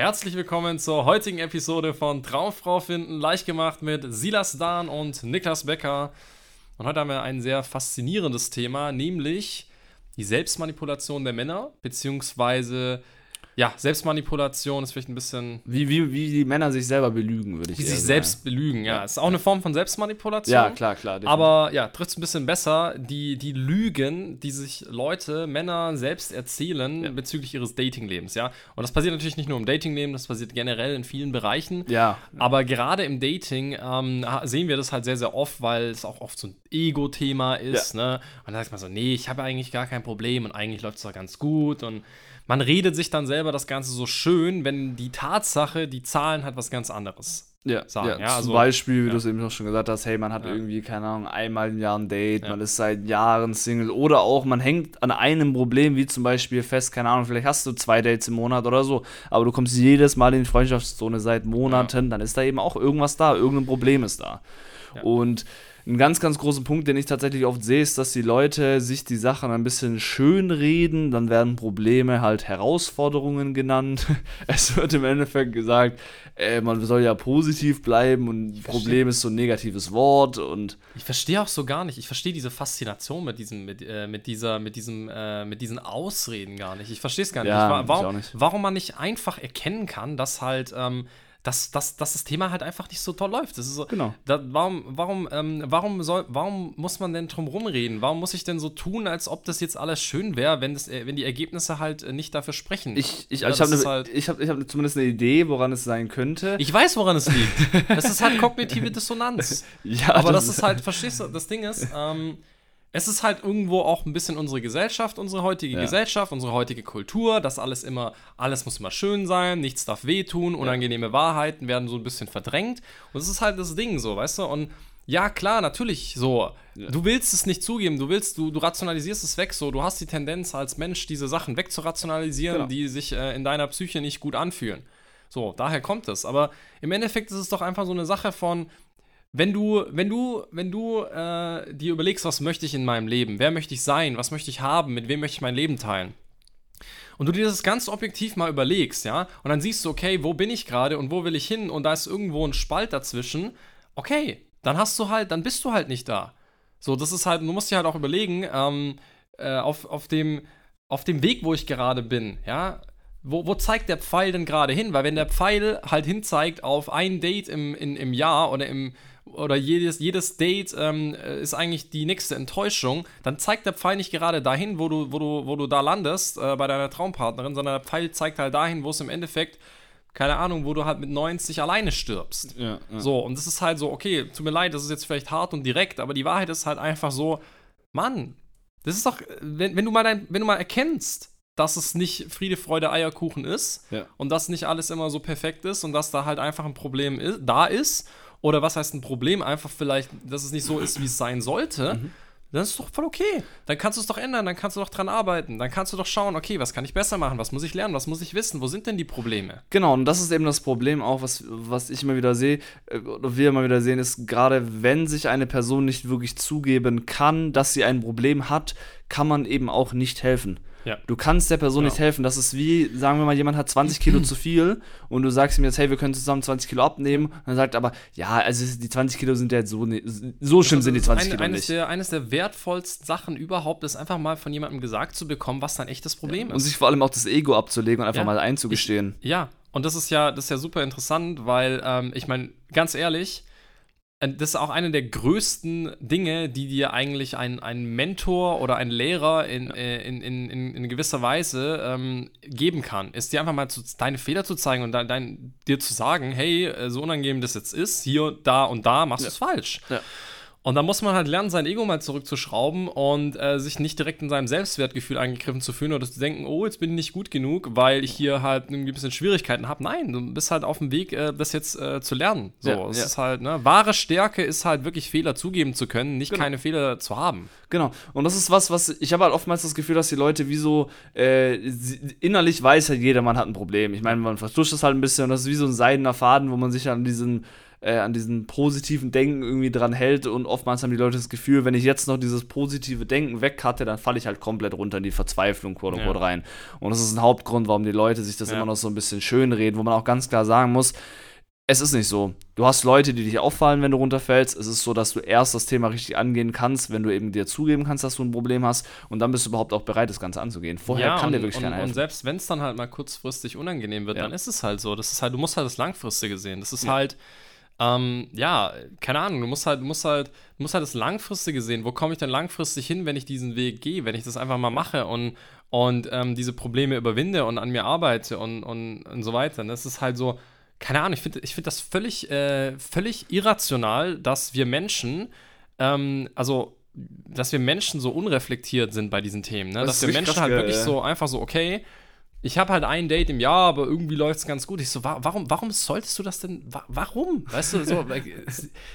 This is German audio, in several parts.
Herzlich willkommen zur heutigen Episode von Traumfrau finden, leicht gemacht mit Silas Dahn und Niklas Becker. Und heute haben wir ein sehr faszinierendes Thema, nämlich die Selbstmanipulation der Männer, beziehungsweise ja, Selbstmanipulation ist vielleicht ein bisschen. Wie, wie, wie die Männer sich selber belügen, würde ich Wie eher sich sagen. selbst belügen, ja. Ist auch eine Form von Selbstmanipulation. Ja, klar, klar. definitiv. Aber ja, trifft es ein bisschen besser, die, die Lügen, die sich Leute, Männer selbst erzählen Ja. bezüglich ihres Datinglebens, ja. Und das passiert natürlich nicht nur im Datingleben, das passiert generell in vielen Bereichen. Ja, Aber gerade im Dating ähm, sehen wir das halt sehr, sehr oft, weil es auch oft so ein Ego-Thema ist. Ne? Und dann sagt man so, nee, ich habe eigentlich gar kein Problem und eigentlich läuft es doch ganz gut. Und man redet sich dann selber das Ganze so schön, wenn die Tatsache, die Zahlen halt was ganz anderes. ja, sagen, ja, ja, Zum also- Beispiel, wie ja. du es eben auch schon gesagt hast, hey, man hat irgendwie, keine Ahnung, einmal im Jahr ein Date, man ist seit Jahren Single oder auch man hängt an einem Problem, wie zum Beispiel fest, keine Ahnung, vielleicht hast du zwei Dates im Monat oder so, aber du kommst jedes Mal in die Freundschaftszone seit Monaten, dann ist da eben auch irgendwas da, irgendein Problem ist da. Und ein ganz, ganz großer Punkt, den ich tatsächlich oft sehe, ist, dass die Leute sich die Sachen ein bisschen schön reden, dann werden Probleme halt Herausforderungen genannt. Es wird im Endeffekt gesagt, äh, man soll ja positiv bleiben und Problem ist so ein negatives Wort und Ich verstehe auch so gar nicht. Ich verstehe diese Faszination mit diesem, mit, äh, mit dieser, mit diesem, äh, mit diesen Ausreden gar nicht. Ich verstehe es gar nicht. Ja, ich, wa- ich warum, auch nicht. warum man nicht einfach erkennen kann, dass halt, ähm, dass, dass, dass das Thema halt einfach nicht so toll läuft. Das ist so, Genau. Da, warum, warum, ähm, warum, soll, warum muss man denn drum rumreden? Warum muss ich denn so tun, als ob das jetzt alles schön wäre, wenn, das, äh, wenn die Ergebnisse halt äh, nicht dafür sprechen? ich, ich, Ja, ich das habe ne, halt- ich hab, ich hab zumindest eine Idee, woran es sein könnte. ich weiß, woran es liegt. Es ist halt kognitive Dissonanz. ja, Aber das ist halt, verstehst du, das Ding ist, ähm, es ist halt irgendwo auch ein bisschen unsere Gesellschaft, unsere heutige Ja. Gesellschaft, unsere heutige Kultur, dass alles immer, alles muss immer schön sein, nichts darf wehtun, unangenehme Wahrheiten werden so ein bisschen verdrängt. Und das ist halt das Ding so, weißt du? Und ja, klar, natürlich so. Du willst es nicht zugeben, du willst, du, du rationalisierst es weg so. Du hast die Tendenz als Mensch, diese Sachen wegzurationalisieren, Genau. die sich äh, in deiner Psyche nicht gut anfühlen. So, daher kommt es. Aber im Endeffekt ist es doch einfach so eine Sache von, wenn du, wenn du, wenn du äh, dir überlegst, was möchte ich in meinem Leben, wer möchte ich sein, was möchte ich haben, mit wem möchte ich mein Leben teilen. Und du dir das ganz objektiv mal überlegst, ja, und dann siehst du, okay, wo bin ich gerade und wo will ich hin und da ist irgendwo ein Spalt dazwischen, okay, dann hast du halt, dann bist du halt nicht da. So, das ist halt, du musst dir halt auch überlegen, ähm, äh, auf, auf, dem, auf dem Weg, wo ich gerade bin, ja, wo, wo zeigt der Pfeil denn gerade hin? Weil wenn der Pfeil halt hinzeigt auf ein Date im, in, im Jahr oder im oder jedes, jedes Date ähm, äh, ist eigentlich die nächste Enttäuschung, dann zeigt der Pfeil nicht gerade dahin, wo du, wo du, wo du da landest äh, bei deiner Traumpartnerin, sondern der Pfeil zeigt halt dahin, wo es im Endeffekt, keine Ahnung, wo du halt mit 90 alleine stirbst. ja, ja. So, und das ist halt so, okay, tut mir leid, das ist jetzt vielleicht hart und direkt, aber die Wahrheit ist halt einfach so, Mann, das ist doch, wenn, wenn du mal dein, wenn du mal erkennst, dass es nicht Friede, Freude, Eierkuchen ist Ja. und dass nicht alles immer so perfekt ist und dass da halt einfach ein Problem ist, da ist, oder was heißt ein Problem, einfach vielleicht, dass es nicht so ist, wie es sein sollte, Mhm. dann ist es doch voll okay. Dann kannst du es doch ändern, dann kannst du doch dran arbeiten, dann kannst du doch schauen, okay, was kann ich besser machen, was muss ich lernen, was muss ich wissen, wo sind denn die Probleme? Genau, und das ist eben das Problem auch, was, was ich immer wieder sehe, äh, oder wir immer wieder sehen, ist, gerade wenn sich eine Person nicht wirklich zugeben kann, dass sie ein Problem hat, kann man eben auch nicht helfen. Ja. Du kannst der Person Genau. nicht helfen. Das ist wie, sagen wir mal, jemand hat 20 Kilo zu viel und du sagst ihm jetzt, hey, wir können zusammen 20 Kilo abnehmen. Und er sagt aber, ja, also die 20 Kilo sind ja jetzt so, ne- so schlimm sind die 20 Eine- Kilo eines nicht. Der, eines der wertvollsten Sachen überhaupt ist einfach mal von jemandem gesagt zu bekommen, was dein echtes Problem Und ist. sich vor allem auch das Ego abzulegen und einfach Ja. mal einzugestehen. Ja, und das ist ja, das ist ja super interessant, weil ähm, ich meine, ganz ehrlich, das ist auch eine der größten Dinge, die dir eigentlich ein, ein Mentor oder ein Lehrer in, äh, in, in, in, in gewisser Weise ähm, geben kann. Ist dir einfach mal zu, deine Fehler zu zeigen und dein, dein, dir zu sagen, hey, äh, so unangenehm das jetzt ist, hier, da und da machst du es falsch. Ja. Und da muss man halt lernen, sein Ego mal zurückzuschrauben und äh, sich nicht direkt in seinem Selbstwertgefühl angegriffen zu fühlen oder zu denken, oh, jetzt bin ich nicht gut genug, weil ich hier halt ein bisschen Schwierigkeiten habe. Nein, du bist halt auf dem Weg, äh, das jetzt äh, zu lernen. So, Ja, es ja. ist halt, ne, wahre Stärke ist halt wirklich Fehler zugeben zu können, nicht Genau. keine Fehler zu haben. Genau. Und das ist was, was ich habe halt oftmals das Gefühl, dass die Leute wie so äh, innerlich weiß halt jeder, man hat ein Problem. Ich meine, man vertuscht das halt ein bisschen und das ist wie so ein seidener Faden, wo man sich an diesen äh, an diesem positiven Denken irgendwie dran hält und oftmals haben die Leute das Gefühl, wenn ich jetzt noch dieses positive Denken weghatte, dann falle ich halt komplett runter in die Verzweiflung quote ja. rein. Und das ist ein Hauptgrund, warum die Leute sich das ja. immer noch so ein bisschen schön reden, wo man auch ganz klar sagen muss, es ist nicht so. Du hast Leute, die dich auffallen, wenn du runterfällst. Es ist so, dass du erst das Thema richtig angehen kannst, wenn du eben dir zugeben kannst, dass du ein Problem hast. Und dann bist du überhaupt auch bereit, das Ganze anzugehen. Vorher ja, kann und, dir wirklich keiner helfen. Und selbst wenn es dann halt mal kurzfristig unangenehm wird, ja. dann ist es halt so. Das ist halt, du musst halt das Langfristige sehen. Das ist ja. halt, ähm, ja, keine Ahnung, du musst halt, musst halt, musst halt das Langfristige sehen. Wo komme ich denn langfristig hin, wenn ich diesen Weg gehe, wenn ich das einfach mal mache und, und ähm, diese Probleme überwinde und an mir arbeite und, und, und so weiter. Und das ist halt so keine Ahnung, ich finde ich find das völlig, äh, völlig irrational, dass wir Menschen, ähm, also dass wir Menschen so unreflektiert sind bei diesen Themen. Ne? Das dass wir Menschen halt wirklich so einfach so, okay, ich habe halt ein Date im Jahr, aber irgendwie läuft es ganz gut. Ich so, warum, warum solltest du das denn? Warum? Weißt du, so,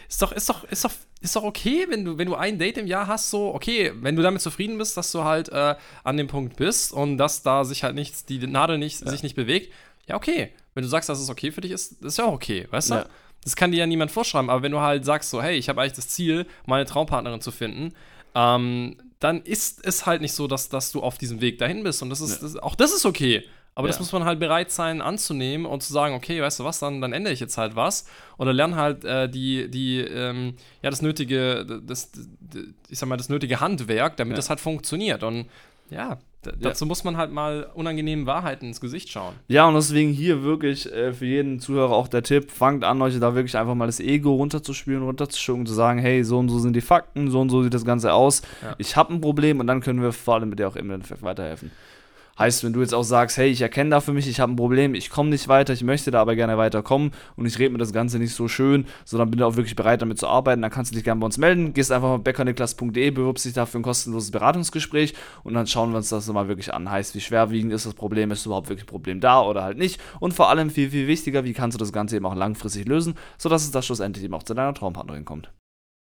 ist, doch, ist doch, ist doch, ist doch okay, wenn du, wenn du ein Date im Jahr hast, so, okay, wenn du damit zufrieden bist, dass du halt äh, an dem Punkt bist und dass da sich halt nichts, die Nadel nicht, ja. sich nicht bewegt, ja, okay. Wenn du sagst, dass es okay für dich ist, ist ja auch okay, weißt du? Ja. Das kann dir ja niemand vorschreiben, aber wenn du halt sagst, so, hey, ich habe eigentlich das Ziel, meine Traumpartnerin zu finden, ähm, dann ist es halt nicht so, dass, dass du auf diesem Weg dahin bist. Und das ist, ja. das, auch das ist okay. Aber ja. das muss man halt bereit sein anzunehmen und zu sagen, okay, weißt du was, dann, dann ändere ich jetzt halt was. Oder lerne halt äh, die, die, ähm, ja, das nötige, das, ich sag mal, das nötige Handwerk, damit ja. das halt funktioniert. Und ja, dazu ja. muss man halt mal unangenehmen Wahrheiten ins Gesicht schauen. Ja, und deswegen hier wirklich äh, für jeden Zuhörer auch der Tipp, fangt an, euch da wirklich einfach mal das Ego runterzuspielen, runterzuschucken, zu sagen, hey, so und so sind die Fakten, so und so sieht das Ganze aus. Ja. Ich habe ein Problem und dann können wir vor allem mit dir auch im Endeffekt weiterhelfen. Heißt, wenn du jetzt auch sagst, hey, ich erkenne da für mich, ich habe ein Problem, ich komme nicht weiter, ich möchte da aber gerne weiterkommen und ich rede mir das Ganze nicht so schön, sondern bin auch wirklich bereit, damit zu arbeiten, dann kannst du dich gerne bei uns melden. Gehst einfach auf beckerniklas.de, bewirbst dich dafür ein kostenloses Beratungsgespräch und dann schauen wir uns das mal wirklich an. Heißt, wie schwerwiegend ist das Problem, ist überhaupt wirklich ein Problem da oder halt nicht? Und vor allem viel, viel wichtiger, wie kannst du das Ganze eben auch langfristig lösen, sodass es da schlussendlich eben auch zu deiner Traumpartnerin kommt.